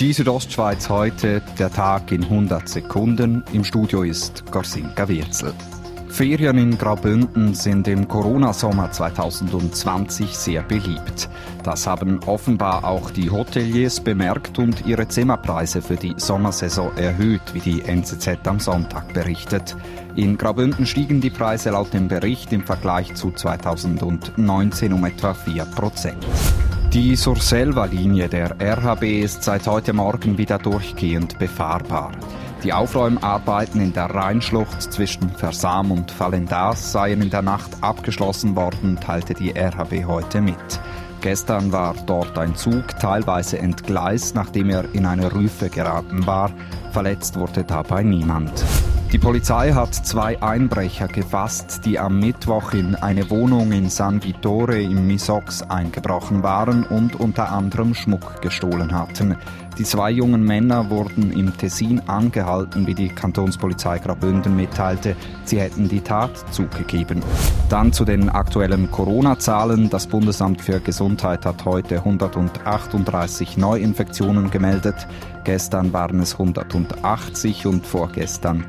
Die Südostschweiz heute, der Tag in 100 Sekunden. Im Studio ist Gorsinka Wirzel. Ferien in Graubünden sind im Corona-Sommer 2020 sehr beliebt. Das haben offenbar auch die Hoteliers bemerkt und ihre Zimmerpreise für die Sommersaison erhöht, wie die NZZ am Sonntag berichtet. In Graubünden stiegen die Preise laut dem Bericht im Vergleich zu 2019 um etwa 4 Prozent. Die Surselva-Linie der RHB ist seit heute Morgen wieder durchgehend befahrbar. Die Aufräumarbeiten in der Rheinschlucht zwischen Versam und Fallendas seien in der Nacht abgeschlossen worden, teilte die RHB heute mit. Gestern war dort ein Zug teilweise entgleist, nachdem er in eine Rüfe geraten war. Verletzt wurde dabei niemand. Die Polizei hat zwei Einbrecher gefasst, die am Mittwoch in eine Wohnung in San Vittore im Misox eingebrochen waren und unter anderem Schmuck gestohlen hatten. Die zwei jungen Männer wurden im Tessin angehalten, wie die Kantonspolizei Graubünden mitteilte. Sie hätten die Tat zugegeben. Dann zu den aktuellen Corona-Zahlen. Das Bundesamt für Gesundheit hat heute 138 Neuinfektionen gemeldet. Gestern waren es 180 und vorgestern